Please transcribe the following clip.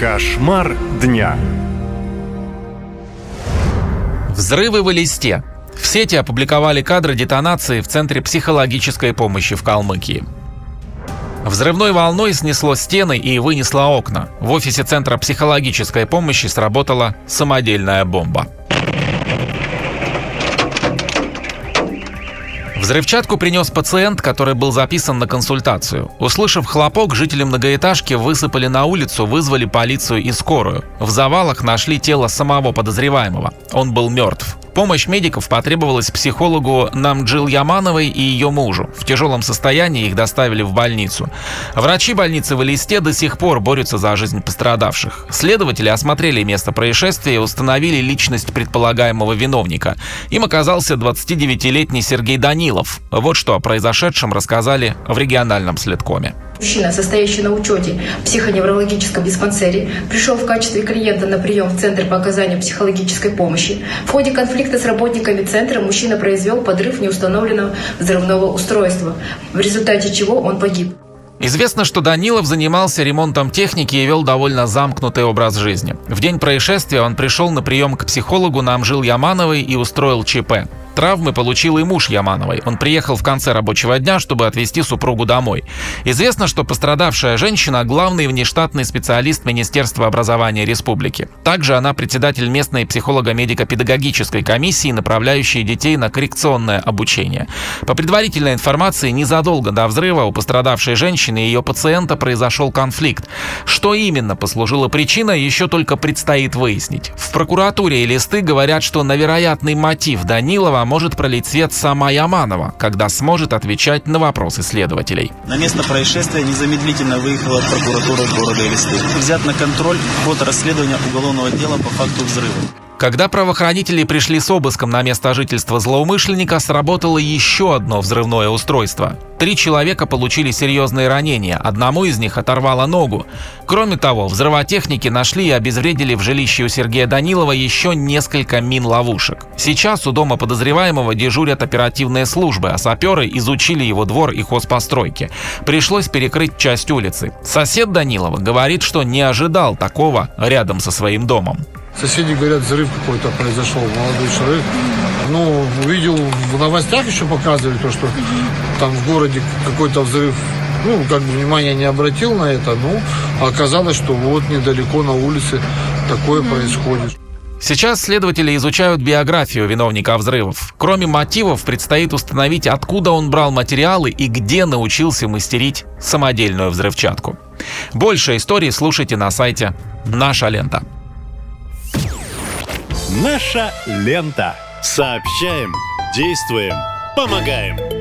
Кошмар дня. Взрывы в листе. В сети опубликовали кадры детонации в Центре психологической помощи в Калмыкии. Взрывной волной снесло стены и вынесло окна. В офисе Центра психологической помощи сработала самодельная бомба. Взрывчатку принес пациент, который был записан на консультацию. Услышав хлопок, жители многоэтажки высыпали на улицу, вызвали полицию и скорую. В завалах нашли тело самого подозреваемого. Он был мертв. Помощь медиков потребовалась психологу Намджил Ямановой и ее мужу. В тяжелом состоянии их доставили в больницу. Врачи больницы в Элисте до сих пор борются за жизнь пострадавших. Следователи осмотрели место происшествия и установили личность предполагаемого виновника. Им оказался 29-летний Сергей Данилов. Вот что о произошедшем рассказали в региональном следкоме. Мужчина, состоящий на учете в психоневрологическом диспансере, пришел в качестве клиента на прием в Центр по оказанию психологической помощи. В ходе конфликта с работниками Центра мужчина произвел подрыв неустановленного взрывного устройства, в результате чего он погиб. Известно, что Данилов занимался ремонтом техники и вел довольно замкнутый образ жизни. В день происшествия он пришел на прием к психологу на Амжил Ямановой и устроил ЧП. Травмы получил и муж Ямановой. Он приехал в конце рабочего дня, чтобы отвезти супругу домой. Известно, что пострадавшая женщина – главный внештатный специалист Министерства образования республики. Также она председатель местной психолого-медико-педагогической комиссии, направляющей детей на коррекционное обучение. По предварительной информации, незадолго до взрыва у пострадавшей женщины и ее пациента произошел конфликт. Что именно послужило причиной, еще только предстоит выяснить. В прокуратуре и листы говорят, что на вероятный мотив Данилова может пролить свет сама Яманова, когда сможет отвечать на вопросы следователей. На место происшествия незамедлительно выехала прокуратура города Элисты. Взят на контроль ход расследования уголовного дела по факту взрыва. Когда правоохранители пришли с обыском на место жительства злоумышленника, сработало еще одно взрывное устройство. Три человека получили серьезные ранения, одному из них оторвало ногу. Кроме того, взрывотехники нашли и обезвредили в жилище у Сергея Данилова еще несколько мин-ловушек. Сейчас у дома подозреваемого дежурят оперативные службы, а саперы изучили его двор и хозпостройки. Пришлось перекрыть часть улицы. Сосед Данилова говорит, что не ожидал такого рядом со своим домом. Соседи говорят, взрыв какой-то произошел, молодой человек. Ну, увидел в новостях еще показывали то, что там в городе какой-то взрыв ну, как бы внимания не обратил на это, ну, оказалось, что вот недалеко на улице такое происходит. Сейчас следователи изучают биографию виновника взрывов. Кроме мотивов, предстоит установить, откуда он брал материалы и где научился мастерить самодельную взрывчатку. Больше историй слушайте на сайте «Наша лента». Наша лента. Сообщаем, действуем, помогаем.